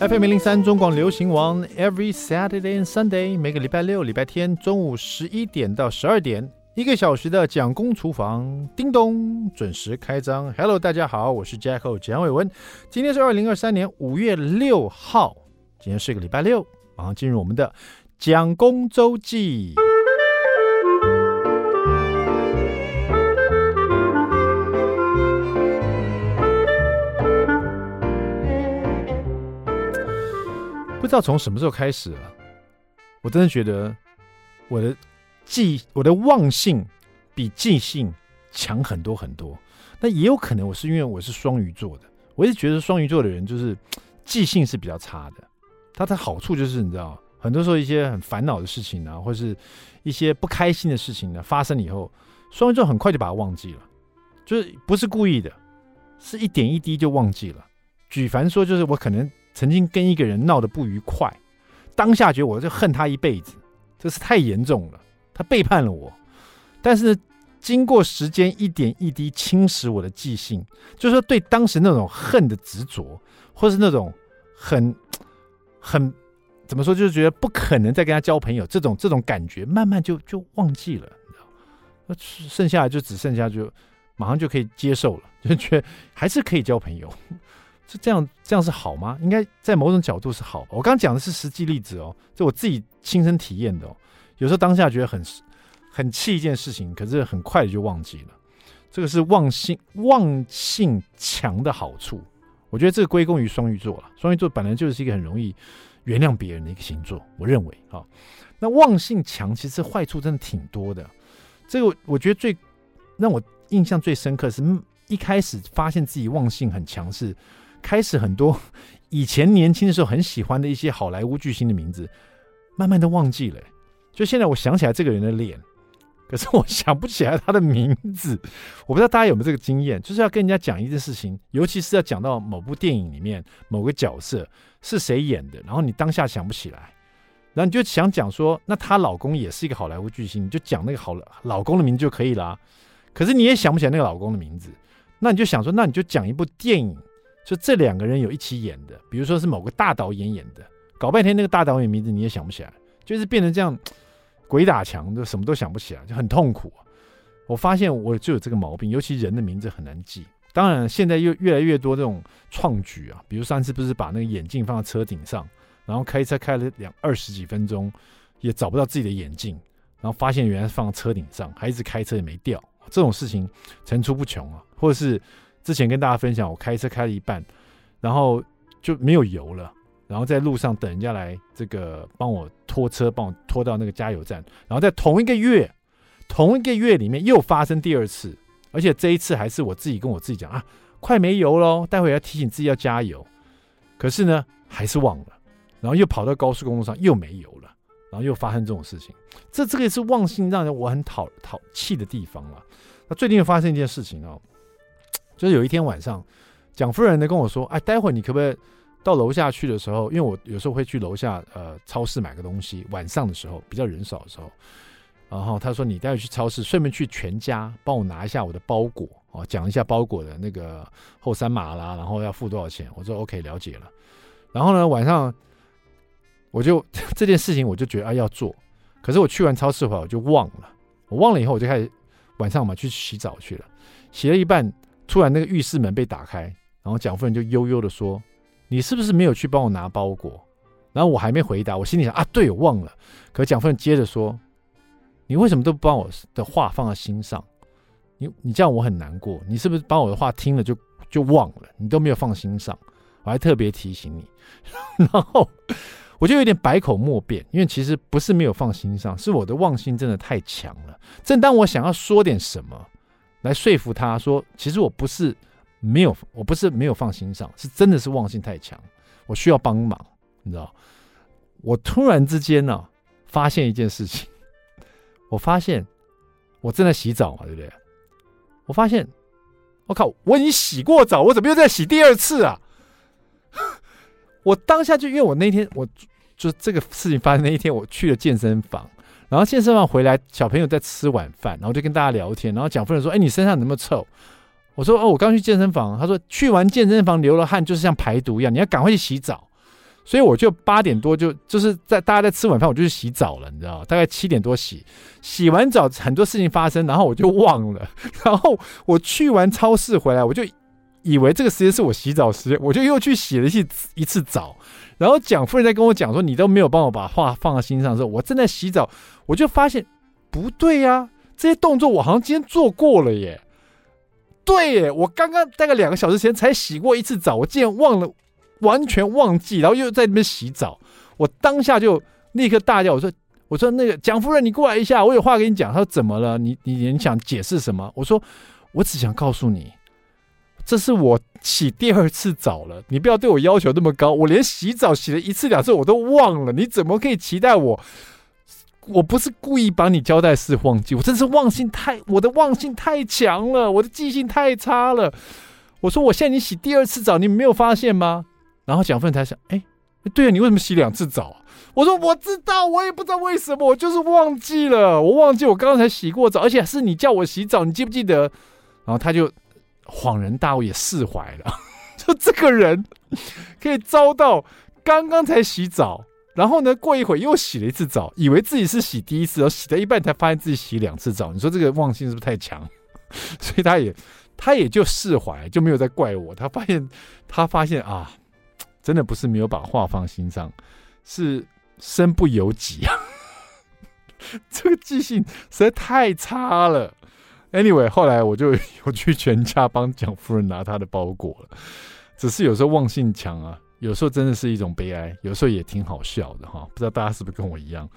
FM 零零三中广流行王，Every Saturday and Sunday，每个礼拜六、礼拜天中午十一点到十二点，一个小时的蒋公厨房，叮咚，准时开张。Hello，大家好，我是 Jacko 蒋伟文，今天是二零二三年五月六号，今天是个礼拜六，马上进入我们的蒋公周记。知道从什么时候开始啊，我真的觉得我的记我的忘性比记性强很多很多。那也有可能我是因为我是双鱼座的，我一直觉得双鱼座的人就是 记性是比较差的。它的好处就是你知道，很多时候一些很烦恼的事情啊，或是一些不开心的事情呢，发生以后，双鱼座很快就把它忘记了，就是不是故意的，是一点一滴就忘记了。举凡说，就是我可能。曾经跟一个人闹得不愉快，当下觉得我就恨他一辈子，这是太严重了。他背叛了我，但是，经过时间一点一滴侵蚀我的记性，就是说对当时那种恨的执着，或是那种很很怎么说，就是觉得不可能再跟他交朋友这种这种感觉，慢慢就就忘记了，那剩下来就只剩下就马上就可以接受了，就觉得还是可以交朋友。是这样，这样是好吗？应该在某种角度是好。我刚刚讲的是实际例子哦，就我自己亲身体验的哦。有时候当下觉得很很气一件事情，可是很快就忘记了。这个是忘性忘性强的好处。我觉得这个归功于双鱼座了。双鱼座本来就是一个很容易原谅别人的一个星座，我认为啊。那忘性强其实坏处真的挺多的。这个我觉得最让我印象最深刻是一开始发现自己忘性很强是。开始很多 以前年轻的时候很喜欢的一些好莱坞巨星的名字，慢慢都忘记了。就现在我想起来这个人的脸，可是我想不起来他的名字。我不知道大家有没有这个经验，就是要跟人家讲一件事情，尤其是要讲到某部电影里面某个角色是谁演的，然后你当下想不起来，然后你就想讲说，那她老公也是一个好莱坞巨星，你就讲那个好老公的名字就可以了。可是你也想不起来那个老公的名字，那你就想说，那你就讲一部电影。就这两个人有一起演的，比如说是某个大导演演的，搞半天那个大导演名字你也想不起来，就是变成这样鬼打墙，就什么都想不起来，就很痛苦。我发现我就有这个毛病，尤其人的名字很难记。当然，现在又越来越多这种创举啊，比如上次不是把那个眼镜放在车顶上，然后开车开了两二十几分钟，也找不到自己的眼镜，然后发现原来放在车顶上，还一直开车也没掉，这种事情层出不穷啊，或者是。之前跟大家分享，我开车开了一半，然后就没有油了，然后在路上等人家来这个帮我拖车，帮我拖到那个加油站，然后在同一个月，同一个月里面又发生第二次，而且这一次还是我自己跟我自己讲啊，快没油喽，待会要提醒自己要加油，可是呢还是忘了，然后又跑到高速公路上又没油了，然后又发生这种事情，这这个也是忘性让人我很讨讨气的地方了。那最近又发生一件事情哦。就是有一天晚上，蒋夫人呢跟我说：“哎，待会你可不可以到楼下去的时候，因为我有时候会去楼下呃超市买个东西，晚上的时候比较人少的时候，然后他说你待会去超市，顺便去全家帮我拿一下我的包裹哦，讲一下包裹的那个后三码啦，然后要付多少钱。”我说：“OK，了解了。”然后呢，晚上我就这件事情我就觉得啊要做，可是我去完超市后来我就忘了，我忘了以后我就开始晚上嘛去洗澡去了，洗了一半。突然，那个浴室门被打开，然后蒋夫人就悠悠的说：“你是不是没有去帮我拿包裹？”然后我还没回答，我心里想：“啊，对，我忘了。”可蒋夫人接着说：“你为什么都不把我的话放在心上？你你这样我很难过。你是不是把我的话听了就就忘了？你都没有放心上，我还特别提醒你。”然后我就有点百口莫辩，因为其实不是没有放心上，是我的忘性真的太强了。正当我想要说点什么。来说服他说，其实我不是没有，我不是没有放心上，是真的是忘性太强，我需要帮忙，你知道？我突然之间呢、啊，发现一件事情，我发现我正在洗澡嘛，对不对？我发现，我靠，我已经洗过澡，我怎么又在洗第二次啊？我当下就因为我那天，我就这个事情发生那一天，我去了健身房。然后健身房回来，小朋友在吃晚饭，然后就跟大家聊天。然后蒋夫人说：“哎，你身上怎么臭？”我说：“哦，我刚去健身房。”他说：“去完健身房流了汗，就是像排毒一样，你要赶快去洗澡。”所以我就八点多就就是在大家在吃晚饭，我就去洗澡了，你知道，大概七点多洗，洗完澡很多事情发生，然后我就忘了，然后我去完超市回来，我就以为这个时间是我洗澡时间，我就又去洗了一次一次澡，然后蒋夫人在跟我讲说，你都没有帮我把话放在心上的时候，我正在洗澡，我就发现不对呀、这些动作我好像今天做过了耶。对耶，我刚刚大概两个小时前才洗过一次澡，我竟然忘了，完全忘记，然后又在那边洗澡，我当下就立刻大叫，我说：“我说那个蒋夫人，你过来一下，我有话跟你讲。”他说：“怎么了？你你你想解释什么？”我说：“我只想告诉你，这是我洗第二次澡了，你不要对我要求那么高，我连洗澡洗了一次两次我都忘了，你怎么可以期待我？”我不是故意把你交代事忘记，我真是忘性太，我的忘性太强了，我的记性太差了。我说我现在你洗第二次澡，你没有发现吗？然后蒋奋才想，哎，对啊，你为什么洗两次澡？我说我知道，我也不知道为什么，我就是忘记了，我忘记我刚刚才洗过澡，而且是你叫我洗澡，你记不记得？然后他就恍然大悟，也释怀了，就这个人可以遭到刚刚才洗澡。然后呢，过一会又洗了一次澡，以为自己是洗第一次，然后洗到一半才发现自己洗两次澡。你说这个忘性是不是太强？所以他也他也就释怀，就没有再怪我。他发现他发现啊，真的不是没有把话放心上，是身不由己啊。这个记性实在太差了。Anyway，后来我就 有去全家帮蒋夫人拿她的包裹了。只是有时候忘性强啊。有时候真的是一种悲哀，有时候也挺好笑的哈。不知道大家是不是跟我一样？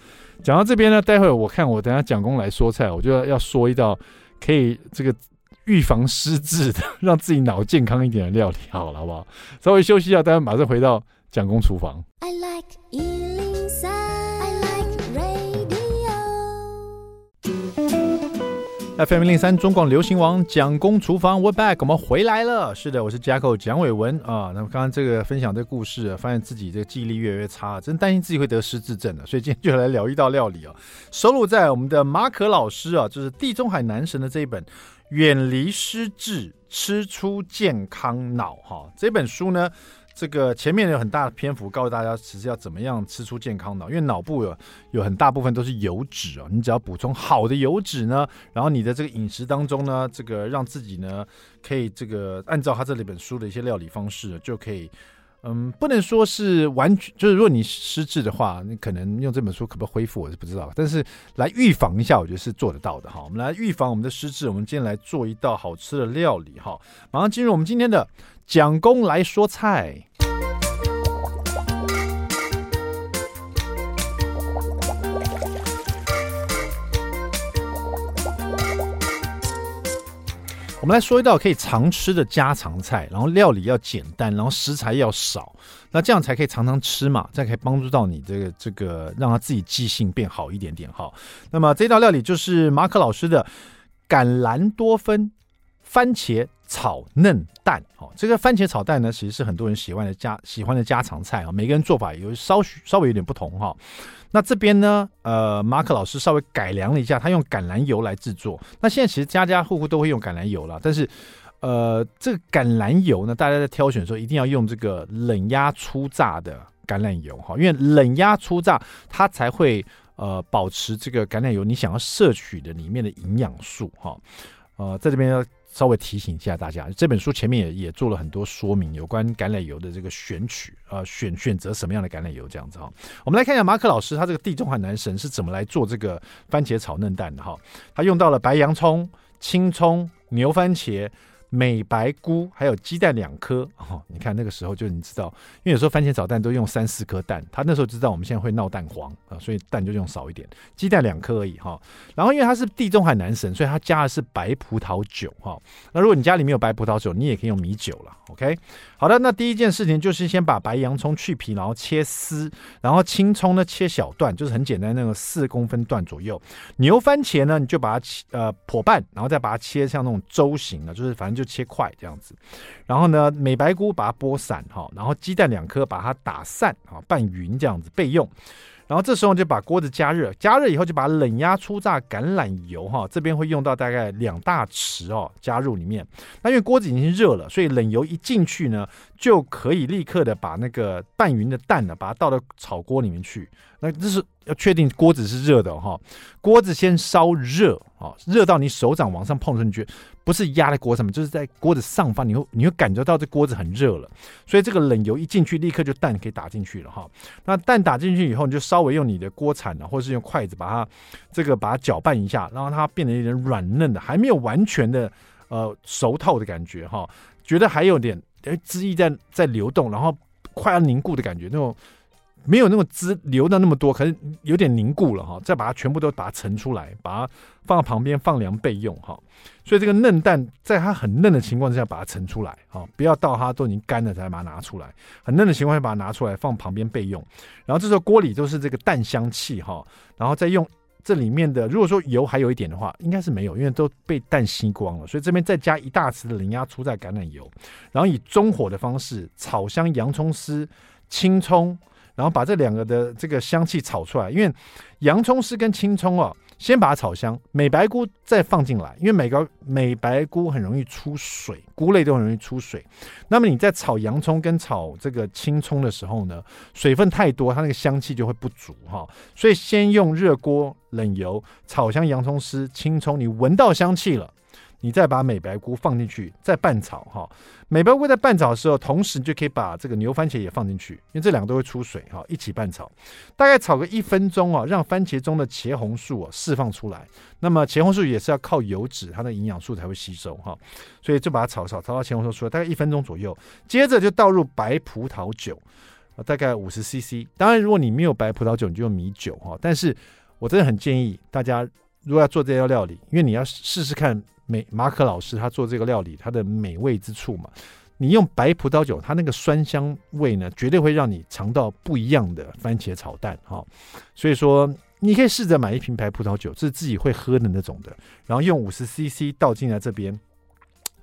讲到这边呢，待会我看我等下蒋公来说菜，我就要说一道可以这个预防失智的，让自己脑健康一点的料理，好了，好不好？稍微休息一下，待会马上回到蒋公厨房。I like FM 零三中广流行王蒋公厨房，We back，我们回来了。是的，我是 Jacko 蒋伟文啊。那么刚刚这个分享这个故事啊，发现自己这个记忆力越来越差，真担心自己会得失智症了。所以今天就来聊一道料理啊，收录在我们的马可老师啊，就是地中海男神的这一本《远离失智，吃出健康脑》哈。这本书呢。这个前面有很大的篇幅告诉大家，其实要怎么样吃出健康脑，因为脑部有有很大部分都是油脂啊，你只要补充好的油脂呢，然后你的这个饮食当中呢，这个让自己呢可以这个按照他这里本书的一些料理方式就可以。嗯，不能说是完全，就是如果你失智的话，你可能用这本书可不可以恢复，我是不知道。但是来预防一下，我觉得是做得到的哈。我们来预防我们的失智，我们今天来做一道好吃的料理哈。马上进入我们今天的蒋公来说菜。我们来说一道可以常吃的家常菜，然后料理要简单，然后食材要少，那这样才可以常常吃嘛，这样可以帮助到你这个这个，让他自己记性变好一点点哈。那么这道料理就是马可老师的橄榄多酚番茄炒嫩蛋哦。这个番茄炒蛋呢，其实是很多人喜欢的家喜欢的家常菜啊，每个人做法有稍许稍微有点不同哈。那这边呢，呃，马可老师稍微改良了一下，他用橄榄油来制作。那现在其实家家户户都会用橄榄油了，但是，呃，这个橄榄油呢，大家在挑选的时候一定要用这个冷压初榨的橄榄油哈，因为冷压初榨它才会呃保持这个橄榄油你想要摄取的里面的营养素哈。呃，在这边要。稍微提醒一下大家，这本书前面也也做了很多说明，有关橄榄油的这个选取啊、呃，选选择什么样的橄榄油这样子哈。我们来看一下马克老师他这个地中海男神是怎么来做这个番茄炒嫩蛋的哈。他用到了白洋葱、青葱、牛番茄。美白菇还有鸡蛋两颗哦，你看那个时候就你知道，因为有时候番茄炒蛋都用三四颗蛋，他那时候知道我们现在会闹蛋黄啊，所以蛋就用少一点，鸡蛋两颗而已哈。然后因为他是地中海男神，所以他加的是白葡萄酒哈。那如果你家里没有白葡萄酒，你也可以用米酒了。OK，好的，那第一件事情就是先把白洋葱去皮，然后切丝，然后青葱呢切小段，就是很简单那个四公分段左右。牛番茄呢，你就把它切呃剖半，然后再把它切像那种粥形的，就是反正就。切块这样子，然后呢，美白菇把它剥散哈，然后鸡蛋两颗把它打散啊，拌匀这样子备用。然后这时候就把锅子加热，加热以后就把冷压初榨橄榄油哈，这边会用到大概两大匙哦，加入里面。那因为锅子已经热了，所以冷油一进去呢，就可以立刻的把那个拌匀的蛋呢，把它倒到炒锅里面去。那这是要确定锅子是热的哈，锅子先烧热啊，热到你手掌往上碰的时候，你觉得不是压在锅上面，就是在锅子上方，你会你会感觉到这锅子很热了。所以这个冷油一进去，立刻就蛋可以打进去了哈。那蛋打进去以后，你就稍微用你的锅铲呢，或者是用筷子把它这个把它搅拌一下，让它变得有点软嫩的，还没有完全的呃熟透的感觉哈，觉得还有点哎汁液在在流动，然后快要凝固的感觉那种。没有那么汁流的那么多，可是有点凝固了哈，再把它全部都把它盛出来，把它放到旁边放凉备用哈。所以这个嫩蛋在它很嫩的情况之下把它盛出来哈，不要到它都已经干了才把它拿出来。很嫩的情况下把它拿出来放旁边备用。然后这时候锅里都是这个蛋香气哈，然后再用这里面的，如果说油还有一点的话，应该是没有，因为都被蛋吸光了。所以这边再加一大匙的零压初榨橄榄油，然后以中火的方式炒香洋葱丝、青葱。然后把这两个的这个香气炒出来，因为洋葱丝跟青葱哦，先把它炒香，美白菇再放进来，因为美白美白菇很容易出水，菇类都很容易出水。那么你在炒洋葱跟炒这个青葱的时候呢，水分太多，它那个香气就会不足哈。所以先用热锅冷油炒香洋葱丝、青葱，你闻到香气了。你再把美白菇放进去，再拌炒哈。美白菇在拌炒的时候，同时你就可以把这个牛番茄也放进去，因为这两个都会出水哈，一起拌炒，大概炒个一分钟啊，让番茄中的茄红素啊释放出来。那么茄红素也是要靠油脂，它的营养素才会吸收哈，所以就把它炒炒炒到茄红素出来，大概一分钟左右。接着就倒入白葡萄酒，大概五十 CC。当然，如果你没有白葡萄酒，你就用米酒哈。但是我真的很建议大家，如果要做这道料理，因为你要试试看。美马可老师他做这个料理，它的美味之处嘛，你用白葡萄酒，它那个酸香味呢，绝对会让你尝到不一样的番茄炒蛋哈。所以说，你可以试着买一瓶白葡萄酒，这是自己会喝的那种的，然后用五十 CC 倒进来这边，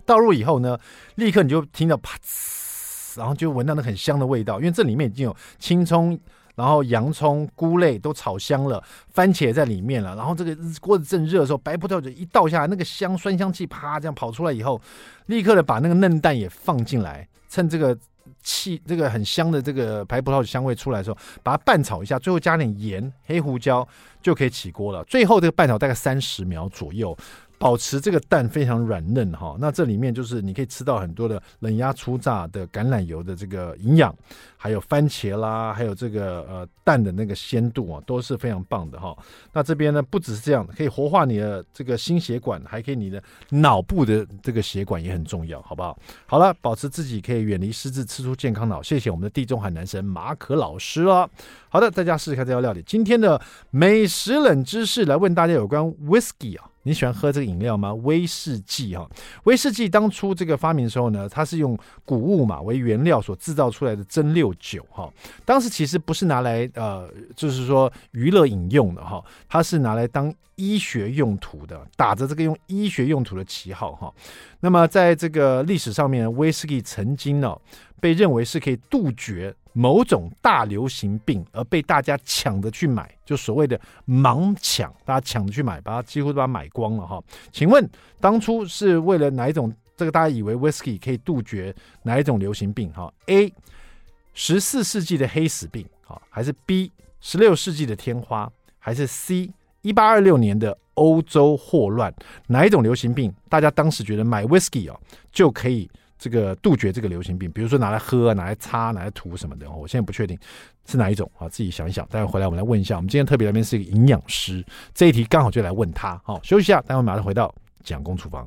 倒入以后呢，立刻你就听到啪呲，然后就闻到那很香的味道，因为这里面已经有青葱。然后洋葱、菇类都炒香了，番茄在里面了。然后这个锅子正热的时候，白葡萄酒一倒下来，那个香酸香气啪这样跑出来以后，立刻的把那个嫩蛋也放进来，趁这个气这个很香的这个白葡萄酒香味出来的时候，把它拌炒一下，最后加点盐、黑胡椒就可以起锅了。最后这个拌炒大概三十秒左右。保持这个蛋非常软嫩哈，那这里面就是你可以吃到很多的冷压初榨的橄榄油的这个营养，还有番茄啦，还有这个呃蛋的那个鲜度啊，都是非常棒的哈。那这边呢不只是这样，可以活化你的这个心血管，还可以你的脑部的这个血管也很重要，好不好？好了，保持自己可以远离失智，吃出健康脑。谢谢我们的地中海男神马可老师了。好的，大家试试看这道料理。今天的美食冷知识来问大家有关 whisky 啊。你喜欢喝这个饮料吗？威士忌哈，威士忌当初这个发明的时候呢，它是用谷物嘛为原料所制造出来的蒸馏酒哈。当时其实不是拿来呃，就是说娱乐饮用的哈，它是拿来当医学用途的，打着这个用医学用途的旗号哈。那么在这个历史上面，威士忌曾经呢被认为是可以杜绝。某种大流行病而被大家抢着去买，就所谓的盲抢，大家抢着去买，把它几乎都把它买光了哈。请问当初是为了哪一种？这个大家以为 whisky 可以杜绝哪一种流行病？哈，A 十四世纪的黑死病，哈，还是 B 十六世纪的天花，还是 C 一八二六年的欧洲霍乱？哪一种流行病？大家当时觉得买 whisky 哦就可以。这个杜绝这个流行病，比如说拿来喝、拿来擦、拿来涂什么的，我现在不确定是哪一种啊，自己想一想。待会回来我们来问一下。我们今天特别来宾是一个营养师，这一题刚好就来问他。好，休息一下，待会马上回到蒋公厨房。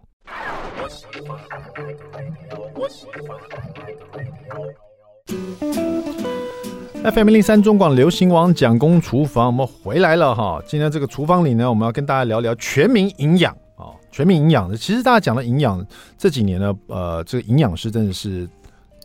FM 零三中广流行网蒋公厨房，我们回来了哈。今天这个厨房里呢，我们要跟大家聊聊全民营养。全民营养的，其实大家讲的营养这几年呢，呃，这个营养师真的是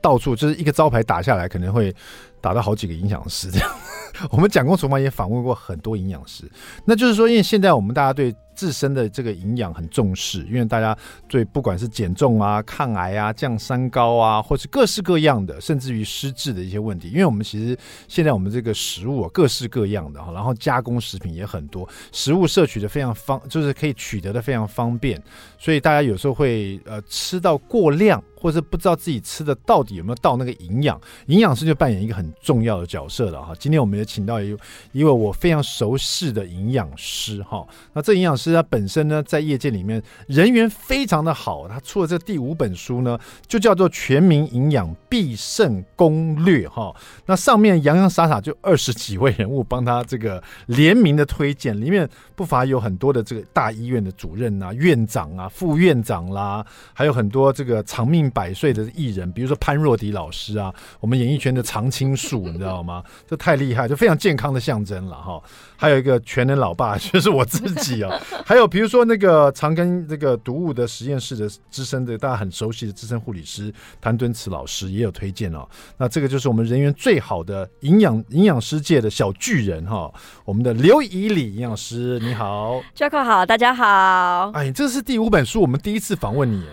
到处就是一个招牌打下来，可能会。打到好几个营养师这样。我们讲公厨房也访问过很多营养师，那就是说，因为现在我们大家对自身的这个营养很重视，因为大家对不管是减重啊、抗癌啊、降三高啊，或是各式各样的，甚至于失智的一些问题，因为我们其实现在我们这个食物啊，各式各样的哈，然后加工食品也很多，食物摄取的非常方，就是可以取得的非常方便，所以大家有时候会呃吃到过量。或者不知道自己吃的到底有没有到那个营养，营养师就扮演一个很重要的角色了哈。今天我们也请到一一位我非常熟悉的营养师哈。那这营养师他本身呢，在业界里面人缘非常的好，他出了这第五本书呢，就叫做《全民营养必胜攻略》哈。那上面洋洋洒洒就二十几位人物帮他这个联名的推荐，里面不乏有很多的这个大医院的主任啊、院长啊、副院长啦，还有很多这个长命。百岁的艺人，比如说潘若迪老师啊，我们演艺圈的常青树，你知道吗？这太厉害，就非常健康的象征了哈。还有一个全能老爸，就是我自己哦。还有比如说那个常跟这个毒物的实验室的资深的大家很熟悉的资深护理师谭敦慈老师也有推荐哦。那这个就是我们人缘最好的营养营养师界的小巨人哈，我们的刘以礼营养师，你好，Jacko 好，大家好。哎，这是第五本书，我们第一次访问你。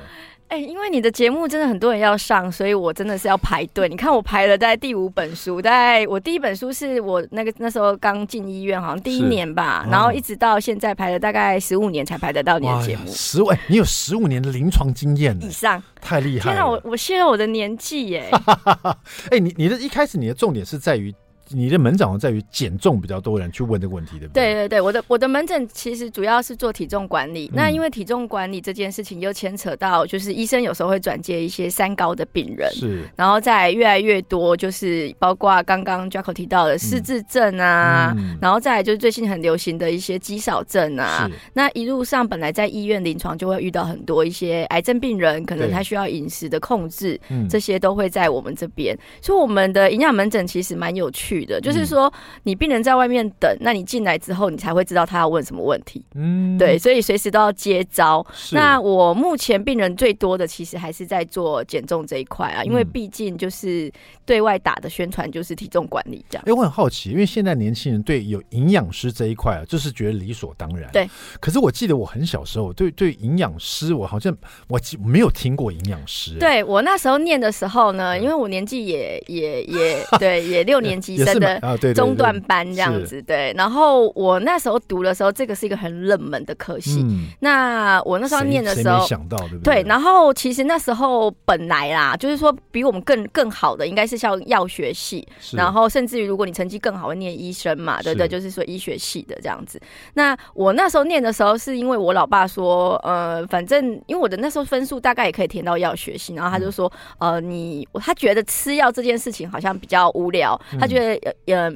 哎、欸，因为你的节目真的很多人要上，所以我真的是要排队。你看我排了在第五本书，在我第一本书是我那个那时候刚进医院，好像第一年吧，然后一直到现在排了大概十五年才排得到你的节目。十五、欸，你有十五年的临床经验以上，太厉害了！天哪，我我泄露我的年纪耶！哎、欸，你你的一开始你的重点是在于。你的门诊在于减重比较多人去问这个问题，对不对？对对对，我的我的门诊其实主要是做体重管理。嗯、那因为体重管理这件事情又牵扯到，就是医生有时候会转接一些三高的病人，是，然后再越来越多，就是包括刚刚 Jacko 提到的失智症啊，嗯、然后再来就是最近很流行的一些肌少症啊。那一路上本来在医院临床就会遇到很多一些癌症病人，可能他需要饮食的控制，对这些都会在我们这边。所以我们的营养门诊其实蛮有趣的。就是说，你病人在外面等，那你进来之后，你才会知道他要问什么问题。嗯，对，所以随时都要接招。那我目前病人最多的，其实还是在做减重这一块啊，因为毕竟就是对外打的宣传就是体重管理这样。哎、欸，我很好奇，因为现在年轻人对有营养师这一块啊，就是觉得理所当然。对。可是我记得我很小时候，对对营养师，我好像我没有听过营养师。对我那时候念的时候呢，因为我年纪也也也对，也六 年级生的。啊，对，中段班这样子，对。然后我那时候读的时候，这个是一个很冷门的科系。那我那时候念的时候，想到对不对？对。然后其实那时候本来啦，就是说比我们更更好的，应该是像药学系。然后甚至于如果你成绩更好，会念医生嘛，对对，就是说医学系的这样子。那我那时候念的时候，是因为我老爸说，呃，反正因为我的那时候分数大概也可以填到药学系，然后他就说，呃，你他觉得吃药这件事情好像比较无聊，他觉得呃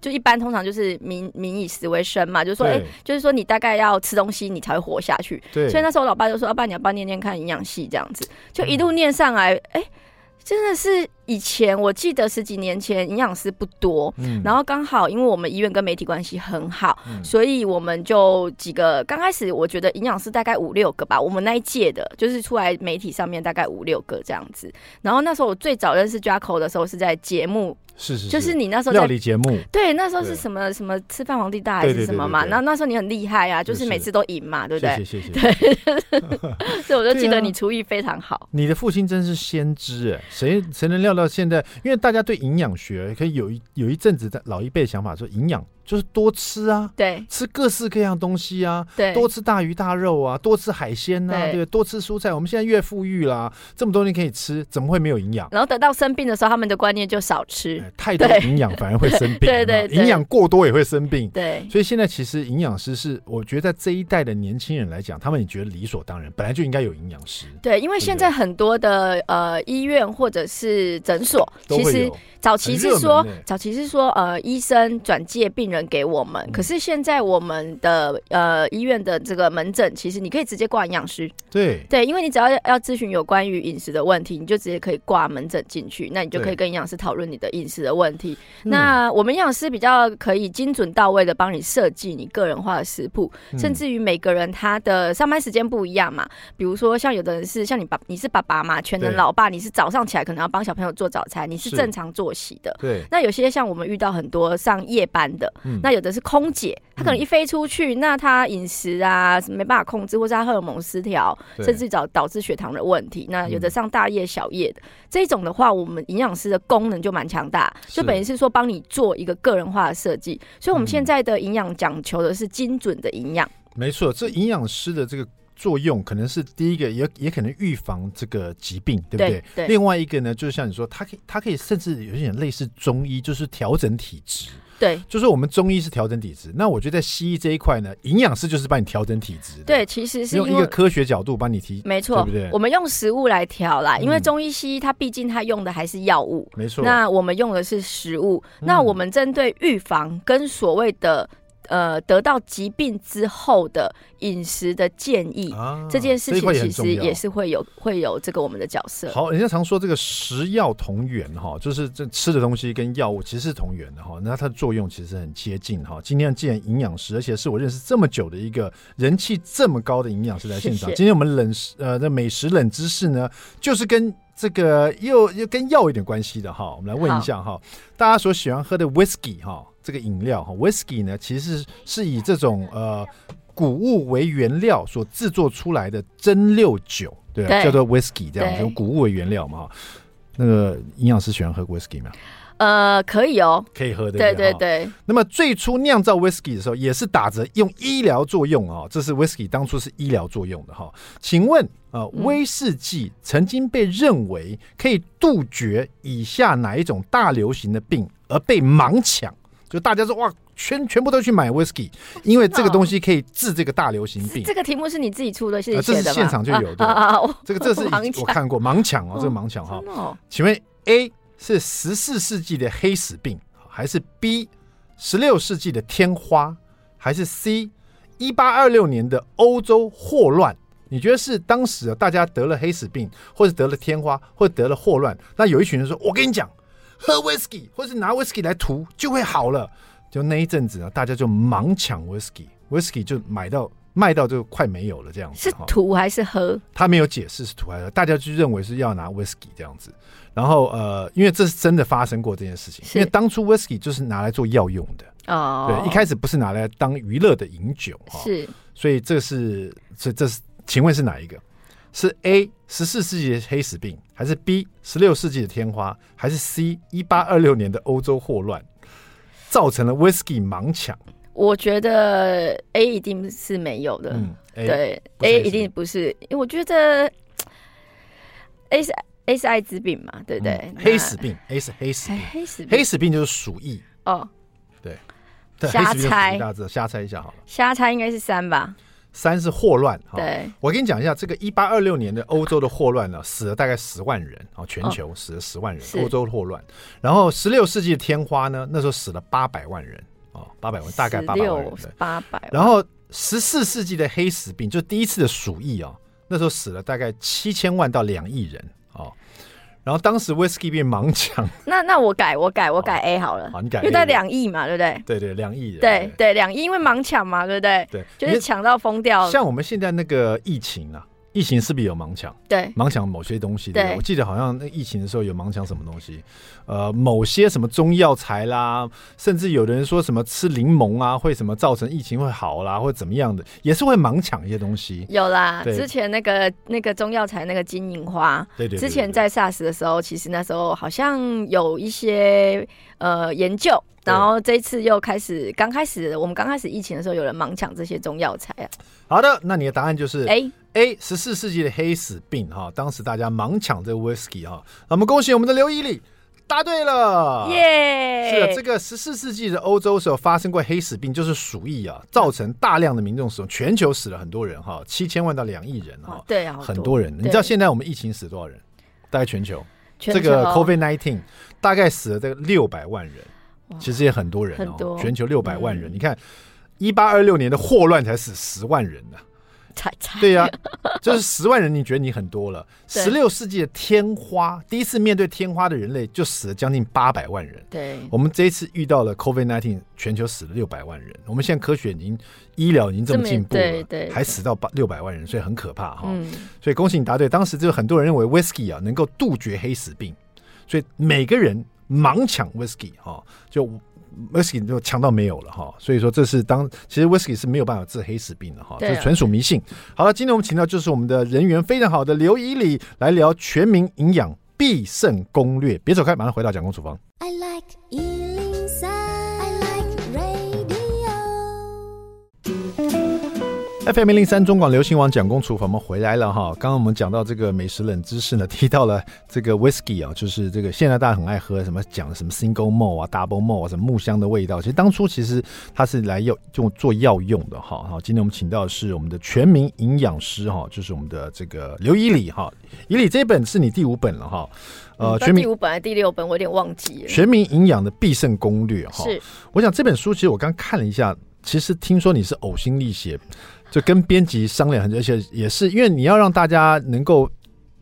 就一般通常就是民民以食为生嘛，就是说，哎、欸，就是说你大概要吃东西，你才会活下去。对，所以那时候我老爸就说，要不然你要不要念念看营养系这样子，就一路念上来，哎、欸，真的是。以前我记得十几年前营养师不多，嗯，然后刚好因为我们医院跟媒体关系很好，嗯，所以我们就几个刚开始我觉得营养师大概五六个吧，我们那一届的就是出来媒体上面大概五六个这样子。然后那时候我最早认识 Jacko 的时候是在节目，是是，是，就是你那时候料理节目，对，那时候是什么什么吃饭皇帝大还是什么嘛？然后那时候你很厉害啊，就是每次都赢嘛，对不对？谢谢谢谢。对，所以我就记得你厨艺非常好。你的父亲真是先知哎，谁谁能料到现在？因为大家对营养学可以有一有一阵子的老一辈想法说营养。就是多吃啊，对，吃各式各样东西啊，对，多吃大鱼大肉啊，多吃海鲜呐、啊，对，对，多吃蔬菜。我们现在越富裕啦，这么多年可以吃，怎么会没有营养？然后等到生病的时候，他们的观念就少吃，哎、太多营养反而会生病，对，对对，营养过多也会生病，对。所以现在其实营养师是，我觉得在这一代的年轻人来讲，他们也觉得理所当然，本来就应该有营养师。对，因为现在很多的呃医院或者是诊所，其实早期是说，早期是说呃医生转介病人人给我们。可是现在我们的呃医院的这个门诊，其实你可以直接挂营养师。对对，因为你只要要咨询有关于饮食的问题，你就直接可以挂门诊进去，那你就可以跟营养师讨论你的饮食的问题。那我们营养师比较可以精准到位的帮你设计你个人化的食谱，甚至于每个人他的上班时间不一样嘛。比如说像有的人是像你爸，你是爸爸嘛，全能老爸，你是早上起来可能要帮小朋友做早餐，你是正常作息的。对。那有些像我们遇到很多上夜班的，那有的是空姐，她可能一飞出去，那她饮食啊没办法控制，或是她荷尔蒙失调，甚至导导致血糖的问题。那有的上大夜小夜的这种的话，我们营养师的功能就蛮强大，就等于是说帮你做一个个人化的设计。所以我们现在的营养讲求的是精准的营养。没错，这营养师的这个。作用可能是第一个，也也可能预防这个疾病，对不对？对对，另外一个呢，就是像你说，它可以，它可以甚至有点类似中医，就是调整体质。对，就是我们中医是调整体质，那我觉得在西医这一块呢，营养师就是帮你调整体质。对，其实是用一个科学角度帮你提，没错，对不对？我们用食物来调啦，因为中医西医它毕竟它用的还是药物，没错。那我们用的是食物，那我们针对预防跟所谓的。呃，得到疾病之后的饮食的建议，啊，这件事情其实也是会有会有这个我们的角色。好，人家常说这个食药同源哈，就是这吃的东西跟药物其实是同源的哈，那它的作用其实很接近哈。今天既然营养师，而且是我认识这么久的一个人气这么高的营养师在现场，谢谢。今天我们冷食呃的美食冷知识呢，就是跟这个又又跟药有点关系的哈。我们来问一下哈，大家所喜欢喝的 whisky 哈。这个饮料哈，whisky 呢，其实是是以这种呃谷物为原料所制作出来的蒸馏酒，对，对叫做 whisky 这样，用谷物为原料嘛哈。那个营养师喜欢喝 whisky 吗？呃，可以哦，可以喝的。对对对。那么最初酿造 whisky 的时候，也是打着用医疗作用啊，这是 whisky 当初是医疗作用的哈。请问啊，威士忌曾经被认为可以杜绝以下哪一种大流行的病而被盲抢？就大家说哇，全全部都去买 whisky，因为这个东西可以治这个大流行病。这个题目是你自己出的，是这是现场就有的。这个这是我看过盲抢哦，这个盲抢哈。请问 A 是十四世纪的黑死病，还是 B 十六世纪的天花，还是 C 一八二六年的欧洲霍乱？你觉得是当时大家得了黑死病，或者得了天花，或者得了霍乱？那有一群人说：“我跟你讲。”喝威士忌，或是拿威士忌来涂就会好了。就那一阵子啊，大家就盲抢威士忌，威士忌就买到卖到就快没有了。这样子是土还是喝？他没有解释是土还是喝，大家就认为是要拿 whisky 这样子。然后呃，因为这是真的发生过这件事情，因为当初 whisky 就是拿来做药用的哦。对，一开始不是拿来当娱乐的饮酒是，所以这是这这是，请问是哪一个？是 A 十四世纪的黑死病，还是 B 十六世纪的天花，还是 C 一八二六年的欧洲霍乱，造成了 whisky 盲抢？我觉得 A 一定是没有的。嗯，对，A 一定不是，因为我觉得 A 是 A 是艾滋病嘛，对不对？嗯、黑死病，A 是黑死病，黑死病，黑死病就是鼠疫哦。对，瞎猜，大致瞎猜一下好了。瞎猜应该是三吧。三是霍乱，对，我跟你讲一下，这个一八二六年的欧洲的霍乱呢，死了大概十万人，啊，全球死了十万人，欧洲霍乱。然后十六世纪的天花呢，那时候死了八百万人，哦，八百万，大概八百万人，八百。然后十四世纪的黑死病，就第一次的鼠疫啊，那时候死了大概七千万到两亿人，哦。然后当时威士忌变盲抢，那那我改我改我改 A 好了，好，你改，因为在两亿嘛，对不对？对对，两亿人，对对两亿，因为盲抢嘛，对不对？对，就是抢到疯掉。像我们现在那个疫情啊。疫情是不是有盲抢？对，盲抢某些东西。对，对，我记得好像那疫情的时候有盲抢什么东西，呃，某些什么中药材啦，甚至有的人说什么吃柠檬啊会什么造成疫情会好啦，或怎么样的，也是会盲抢一些东西。有啦，之前那个那个中药材那个金银花，对对，之前在 SARS 的时候，其实那时候好像有一些呃研究。然后这一次又开始，刚开始我们刚开始疫情的时候，有人盲抢这些中药材啊。好的，那你的答案就是 A A 十四世纪的黑死病哈，当时大家盲抢这个 whisky 哈。那么恭喜我们的刘一里答对了，耶！是的，这个十四世纪的欧洲时候发生过黑死病，就是鼠疫啊，造成大量的民众死亡，全球死了很多人哈，七千万到两亿人哈，对啊，很多人。你知道现在我们疫情死多少人？大概全球，这个 COVID nineteen 大概死了这个六百万人。其实也很多人哦，很多全球六百万人。嗯、你看，一八二六年的霍乱才死十万人呢、对呀、啊，就是十万人，你觉得你很多了？十六世纪的天花，第一次面对天花的人类就死了将近八百万人。对，我们这一次遇到了 COVID-19，全球死了六百万人。我们现在科学已经医疗已经这么进步了，对对，还死到八六百万人，所以很可怕哈。嗯，所以恭喜你答对。当时就很多人认为 Whisky 啊能够杜绝黑死病，所以每个人盲抢 Whisky 哈就。Whisky 就强到没有了哈，所以说这是当其实 Whisky 是没有办法治黑死病的哈，这纯属迷信。好了，今天我们请到就是我们的人缘非常好的刘以礼来聊全民营养必胜攻略，别走开，马上回到蒋公厨房。I like FM 零零三中广流行网蒋公厨房，我们回来了哈。刚刚我们讲到这个美食冷知识呢，提到了这个 whisky 啊，就是这个现在大家很爱喝什么讲什么 single malt 啊，double malt 啊，什么木香的味道。其实当初其实它是来用用做药用的哈。好，今天我们请到的是我们的全民营养师哈，就是我们的这个刘以里哈。以里这一本是你第五本了哈。呃，全民第五本还是第六本，我有点忘记了。全民营养的必胜攻略哈。是，我想这本书其实我刚看了一下，其实听说你是呕心沥血。就跟编辑商量很久，而且也是因为你要让大家能够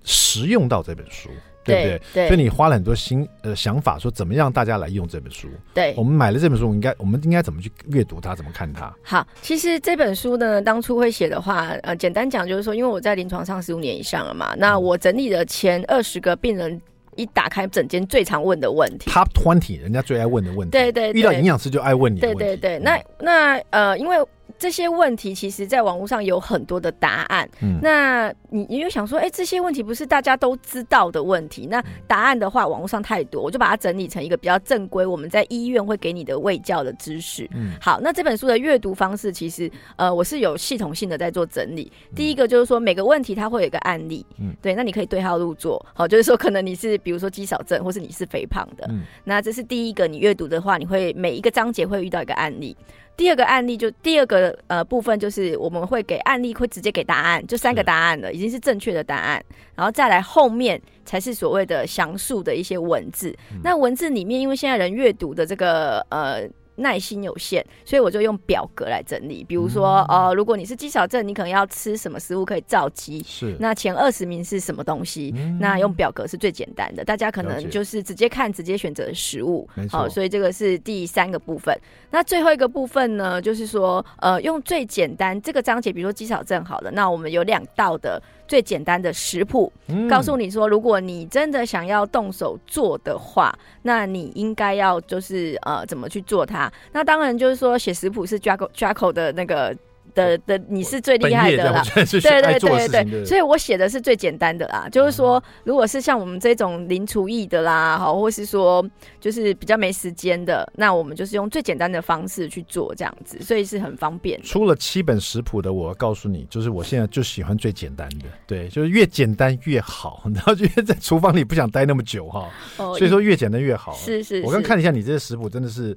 实用到这本书，对不对？对，所以你花了很多心呃想法，说怎么样大家来用这本书。对，我们买了这本书，我应该我们应该怎么去阅读它，怎么看它？好，其实这本书呢，当初会写的话，呃，简单讲就是说，因为我在临床上十五年以上了嘛，那我整理的前二十个病人一打开整间最常问的问题，Top twenty，人家最爱问的问题。对对，对，遇到营养师就爱问你问。对对对，那那呃，因为。这些问题其实，在网络上有很多的答案。嗯，那你你又想说，哎、欸，这些问题不是大家都知道的问题？那答案的话，网络上太多，我就把它整理成一个比较正规，我们在医院会给你的卫教的知识。嗯，好，那这本书的阅读方式，其实呃，我是有系统性的在做整理。第一个就是说，每个问题它会有一个案例。嗯，对，那你可以对号入座。好，就是说，可能你是比如说肌少症，或是你是肥胖的。嗯，那这是第一个，你阅读的话，你会每一个章节会遇到一个案例。第二个案例就第二个呃部分就是我们会给案例会直接给答案，就三个答案了，已经是正确的答案，然后再来后面才是所谓的详述的一些文字。那文字里面，因为现在人阅读的这个呃。耐心有限，所以我就用表格来整理。比如说，嗯、呃，如果你是肌少症，你可能要吃什么食物可以造肌？是。那前二十名是什么东西？嗯、那用表格是最简单的，大家可能就是直接看，直接选择食物。好、呃，所以这个是第三个部分。那最后一个部分呢，就是说，呃，用最简单这个章节，比如说肌少症好了，那我们有两道的。最简单的食谱，告诉你说，如果你真的想要动手做的话，那你应该要就是呃怎么去做它？那当然就是说写食谱是 Jacko Jacko 的那个。的的，你是最厉害的啦，对对对对对，所以我写的是最简单的啦，就是说，如果是像我们这种零厨艺的啦，好，或是说就是比较没时间的，那我们就是用最简单的方式去做这样子，所以是很方便。出了七本食谱的，我告诉你，就是我现在就喜欢最简单的，对，就是越简单越好，然后就越在厨房里不想待那么久哈，所以说越简单越好。是是，我刚看了一下你这些食谱，真的是。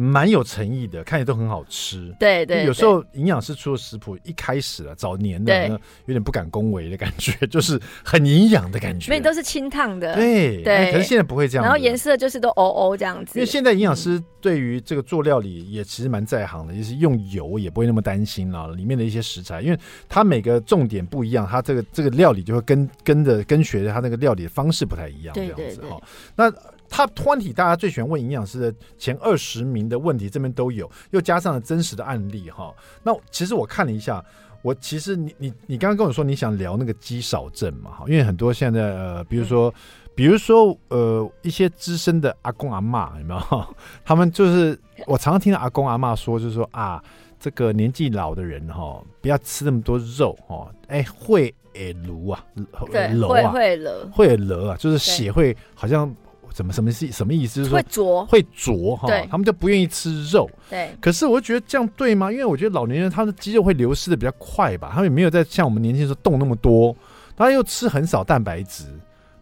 蛮有诚意的，看起来都很好吃。对对，有时候营养师出的食谱一开始啊，早年的有点不敢恭维的感觉，就是很营养的感觉。所以都是清烫的。对对，可是现在不会这样。然后颜色就是都哦哦这样子。因为现在营养师对于这个做料理也其实蛮在行的，就是用油也不会那么担心了，里面的一些食材，因为它每个重点不一样，它这个这个料理就会跟跟着跟随着它那个料理的方式不太一样，这样子哈。那。Top twenty，大家最喜欢问营养师的前二十名的问题，这边都有，又加上了真实的案例哈。那其实我看了一下，我其实你你你刚刚跟我说你想聊那个肌少症嘛哈，因为很多现在呃，比如说比如说呃一些资深的阿公阿妈有没有？他们就是我常常听到阿公阿妈说，就是说啊，这个年纪老的人哈，不要吃那么多肉哈，哎会诶炉啊，对，会会勒会了啊，就是血会好像。怎么什么是什么意思？就是说会啄，会啄哈。他们就不愿意吃肉。对。可是我觉得这样对吗？因为我觉得老年人他的肌肉会流失的比较快吧，他们也没有在像我们年轻时候动那么多，他又吃很少蛋白质。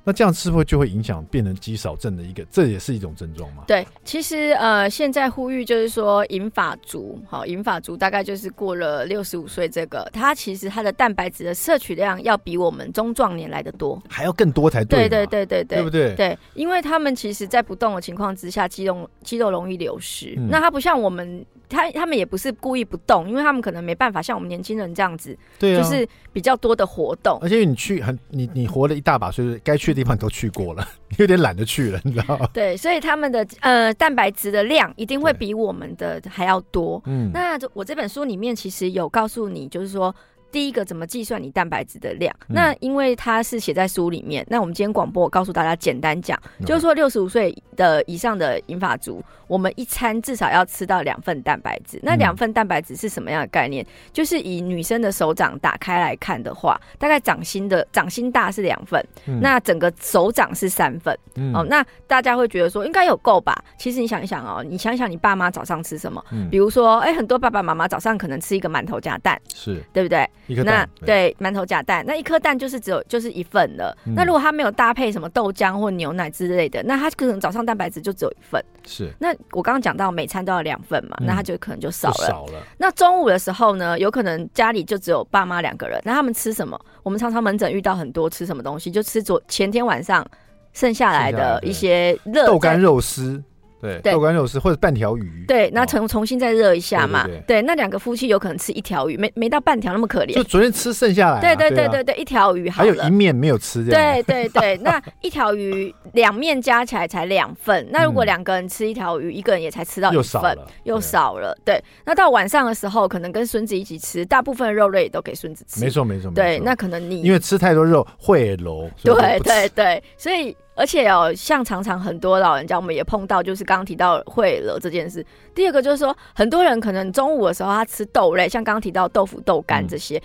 那这样是不是就会影响变成肌少症的一个？这也是一种症状吗？对，其实呃，现在呼吁就是说，银发族，好，银发族大概就是过了六十五岁，这个它其实它的蛋白质的摄取量要比我们中壮年来的多，还要更多才对。对对对对对，对不对？对，因为他们其实在不动的情况之下，肌肉肌肉容易流失。嗯、那它不像我们。他他们也不是故意不动，因为他们可能没办法像我们年轻人这样子，对、啊，就是比较多的活动。而且你去很你你活了一大把岁数，该去的地方你都去过了，有点懒得去了，你知道吗？对，所以他们的呃蛋白质的量一定会比我们的还要多。嗯，那我这本书里面其实有告诉你，就是说。第一个怎么计算你蛋白质的量？嗯、那因为它是写在书里面。那我们今天广播我告诉大家，简单讲，嗯、就是说六十五岁的以上的银发族，我们一餐至少要吃到两份蛋白质。那两份蛋白质是什么样的概念？嗯、就是以女生的手掌打开来看的话，大概掌心的掌心大是两份，嗯、那整个手掌是三份。嗯、哦，那大家会觉得说应该有够吧？其实你想一想哦，你想一想你爸妈早上吃什么？嗯、比如说，哎、欸，很多爸爸妈妈早上可能吃一个馒头加蛋，是对不对？一颗蛋，那对馒头夹蛋，那一颗蛋就是只有就是一份了。嗯、那如果他没有搭配什么豆浆或牛奶之类的，那他可能早上蛋白质就只有一份。是。那我刚刚讲到每餐都要两份嘛，嗯、那他就可能就少了。少了。那中午的时候呢，有可能家里就只有爸妈两个人，那他们吃什么？我们常常门诊遇到很多吃什么东西，就吃昨前天晚上剩下来的一些热豆干肉丝。对，豆干肉丝或者半条鱼。对，那重重新再热一下嘛。对，那两个夫妻有可能吃一条鱼，没没到半条那么可怜。就昨天吃剩下来。对对对对对，一条鱼。还有一面没有吃。对对对，那一条鱼两面加起来才两份。那如果两个人吃一条鱼，一个人也才吃到一份，又少了。对，那到晚上的时候，可能跟孙子一起吃，大部分的肉类也都给孙子吃。没错没错。对，那可能你因为吃太多肉会楼。对对对，所以。而且哦，像常常很多老人家，我们也碰到，就是刚刚提到会了这件事。第二个就是说，很多人可能中午的时候他吃豆类，像刚刚提到豆腐、豆干这些。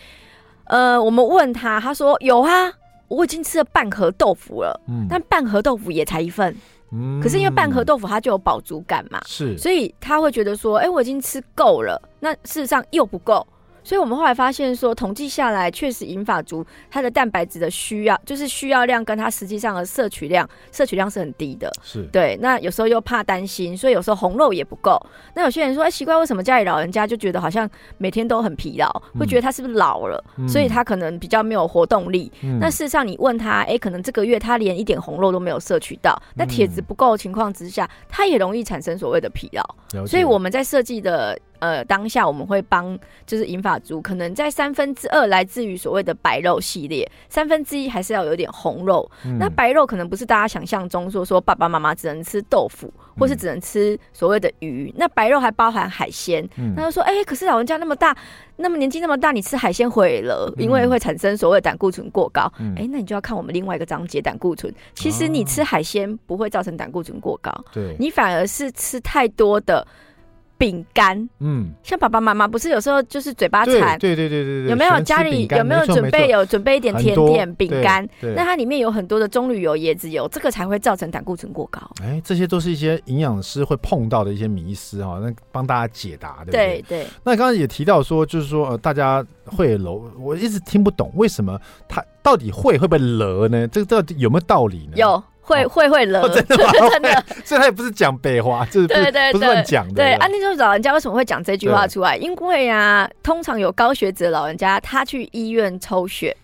嗯、呃，我们问他，他说有啊，我已经吃了半盒豆腐了。嗯，但半盒豆腐也才一份。嗯，可是因为半盒豆腐它就有饱足感嘛，是，所以他会觉得说，哎、欸，我已经吃够了。那事实上又不够。所以我们后来发现说，统计下来，确实银发族它的蛋白质的需要，就是需要量跟它实际上的摄取量，摄取量是很低的。是对。那有时候又怕担心，所以有时候红肉也不够。那有些人说，哎，奇怪，为什么家里老人家就觉得好像每天都很疲劳，会觉得他是不是老了？嗯、所以他可能比较没有活动力。嗯、那事实上，你问他，哎，可能这个月他连一点红肉都没有摄取到，那铁质不够的情况之下，他也容易产生所谓的疲劳。所以我们在设计的。呃，当下我们会帮，就是银发族，可能在三分之二来自于所谓的白肉系列，三分之一还是要有点红肉。嗯、那白肉可能不是大家想象中说说爸爸妈妈只能吃豆腐，或是只能吃所谓的鱼。嗯、那白肉还包含海鲜。嗯、那就说，哎、欸，可是老人家那么大，那么年纪那么大，你吃海鲜毁了，因为会产生所谓的胆固醇过高。哎、那你就要看我们另外一个章节胆固醇。其实你吃海鲜不会造成胆固醇过高，对、哦，你反而是吃太多的。饼干，嗯，像爸爸妈妈不是有时候就是嘴巴馋，对对对对对，有没有家里有没有准备有准备一点甜点饼干？那它里面有很多的棕榈油、椰子油，这个才会造成胆固醇过高。哎，这些都是一些营养师会碰到的一些迷思哈，那帮大家解答，对不对？对对。那刚刚也提到说，就是说呃，大家会揉，我一直听不懂为什么它到底会会不会揉呢？这个到底有没有道理呢？有。会会会了，真的 真的，所以他也不是讲白话，就是对对不是乱讲的。对，啊，那就是老人家为什么会讲这句话出来？因为啊，通常有高血脂的老人家，他去医院抽血，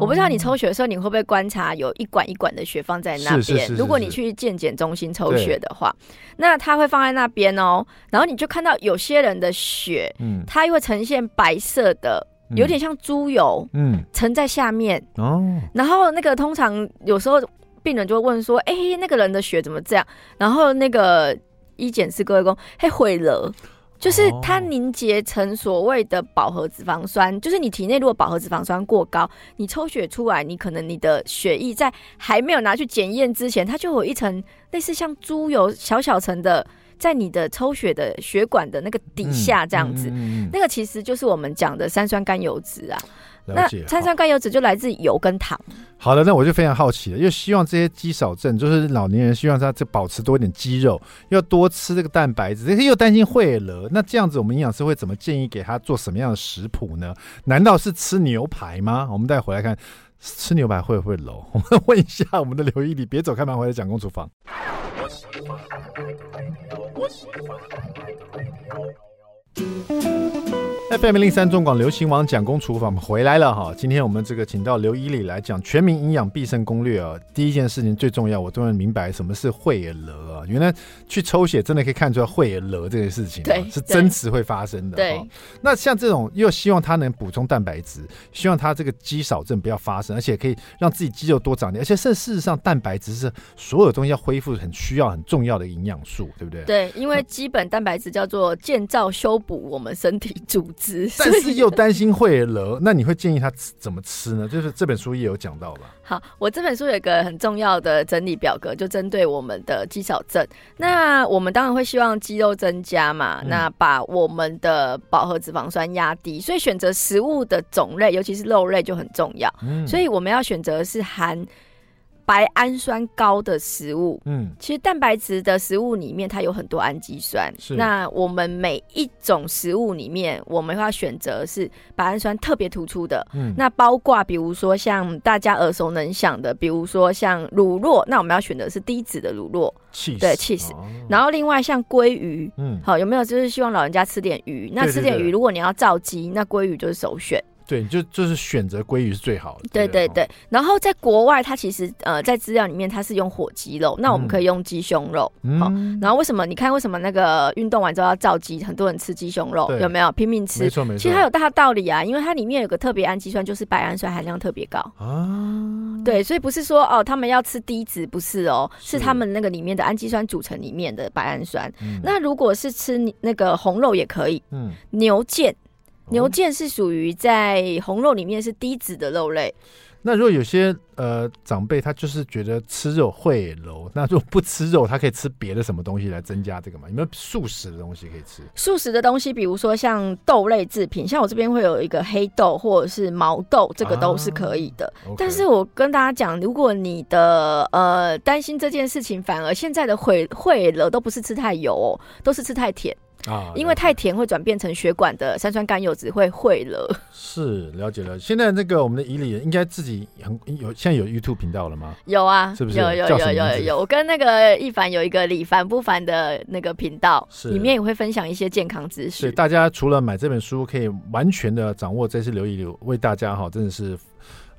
我不知道你抽血的时候，你会不会观察有一管一管的血放在那边？如果你去健检中心抽血的话，那他会放在那边哦，然后你就看到有些人的血，嗯，它又会呈现白色的，有点像猪油，嗯，沉在下面哦。然后那个通常有时候。病人就会问说：“哎、欸，那个人的血怎么这样？”然后那个医检师各位讲：“嘿，毁了，就是它凝结成所谓的饱和脂肪酸。哦、就是你体内如果饱和脂肪酸过高，你抽血出来，你可能你的血液在还没有拿去检验之前，它就有一层类似像猪油小小层的，在你的抽血的血管的那个底下这样子。嗯嗯嗯嗯、那个其实就是我们讲的三酸甘油脂啊。”那三酸甘油酯就来自油跟糖。好的，那我就非常好奇了，又希望这些肌少症，就是老年人希望他这保持多一点肌肉，要多吃这个蛋白质，这些又担心会了。那这样子，我们营养师会怎么建议给他做什么样的食谱呢？难道是吃牛排吗？我们再回来看吃牛排会不会楼？我们问一下我们的刘一里，别走开，马上回来讲公厨房。FM 零三中广流行网蒋公厨房，我们回来了哈。今天我们这个请到刘以里来讲《全民营养必胜攻略》啊。第一件事情最重要，我终于明白什么是会了啊。原来去抽血真的可以看出来会了这件事情，对，是真实会发生的。对，那像这种又希望它能补充蛋白质，希望它这个肌少症不要发生，而且可以让自己肌肉多长点。而且事实上，蛋白质是所有东西要恢复很需要、很重要的营养素，对不对？对，因为基本蛋白质叫做建造、修补我们身体组织。但是又担心会了，那你会建议他怎么吃呢？就是这本书也有讲到吧？好，我这本书有一个很重要的整理表格，就针对我们的肌少症。那我们当然会希望肌肉增加嘛，嗯、那把我们的饱和脂肪酸压低，所以选择食物的种类，尤其是肉类就很重要。嗯，所以我们要选择是含。白氨酸高的食物，嗯，其实蛋白质的食物里面它有很多氨基酸。是，那我们每一种食物里面，我们要选择是白氨酸特别突出的。嗯，那包括比如说像大家耳熟能详的，比如说像乳酪，那我们要选择是低脂的乳酪。对，cheese。然后另外像鲑鱼，嗯，好，有没有就是希望老人家吃点鱼？那吃点鱼，如果你要造肌，那鲑鱼就是首选。对，就就是选择鲑鱼是最好的。对对对，然后在国外，它其实呃，在资料里面它是用火鸡肉，那我们可以用鸡胸肉。好，然后为什么？你看为什么那个运动完之后要造鸡？很多人吃鸡胸肉，有没有拼命吃？没错没错。其实它有大道理啊，因为它里面有个特别氨基酸，就是白氨酸含量特别高啊。对，所以不是说哦，他们要吃低脂，不是哦，是他们那个里面的氨基酸组成里面的白氨酸。那如果是吃那个红肉也可以，嗯，牛腱。牛腱是属于在红肉里面是低脂的肉类。那如果有些呃长辈他就是觉得吃肉会楼，那如果不吃肉，他可以吃别的什么东西来增加这个吗？有没有素食的东西可以吃？素食的东西，比如说像豆类制品，像我这边会有一个黑豆或者是毛豆，这个都是可以的。啊 okay、但是我跟大家讲，如果你的呃担心这件事情，反而现在的会会了都不是吃太油哦，都是吃太甜。啊，因为太甜会转变成血管的三酸甘油酯会会了。是了解了，现在那个我们的以里应该自己很有，现在有 YouTube 频道了吗？有啊，是不是？有有有有有有，我跟那个一凡有一个李凡不凡的那个频道，是里面也会分享一些健康知识。对，大家除了买这本书，可以完全的掌握这次刘以里为大家哈，真的是。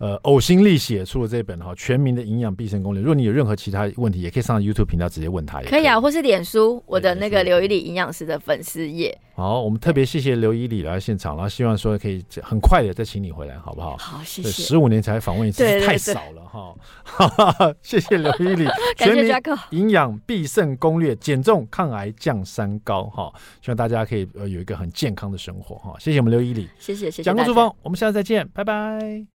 呃，呕心沥血出了这本哈《全民的营养必胜攻略》。如果你有任何其他问题，也可以上 YouTube 频道直接问他也可以。可以啊，或是脸书我的那个刘以里营养师的粉丝页。好，我们特别谢谢刘以里来现场，然后希望说可以很快的再请你回来，好不好？好，谢谢。十五年才访问一次，太少了哈。谢谢刘以里，全民营养必胜攻略，减重、抗癌、降三高哈。希望大家可以呃有一个很健康的生活哈。谢谢我们刘以里，谢谢谢谢。蒋公厨房，我们下次再见，拜拜。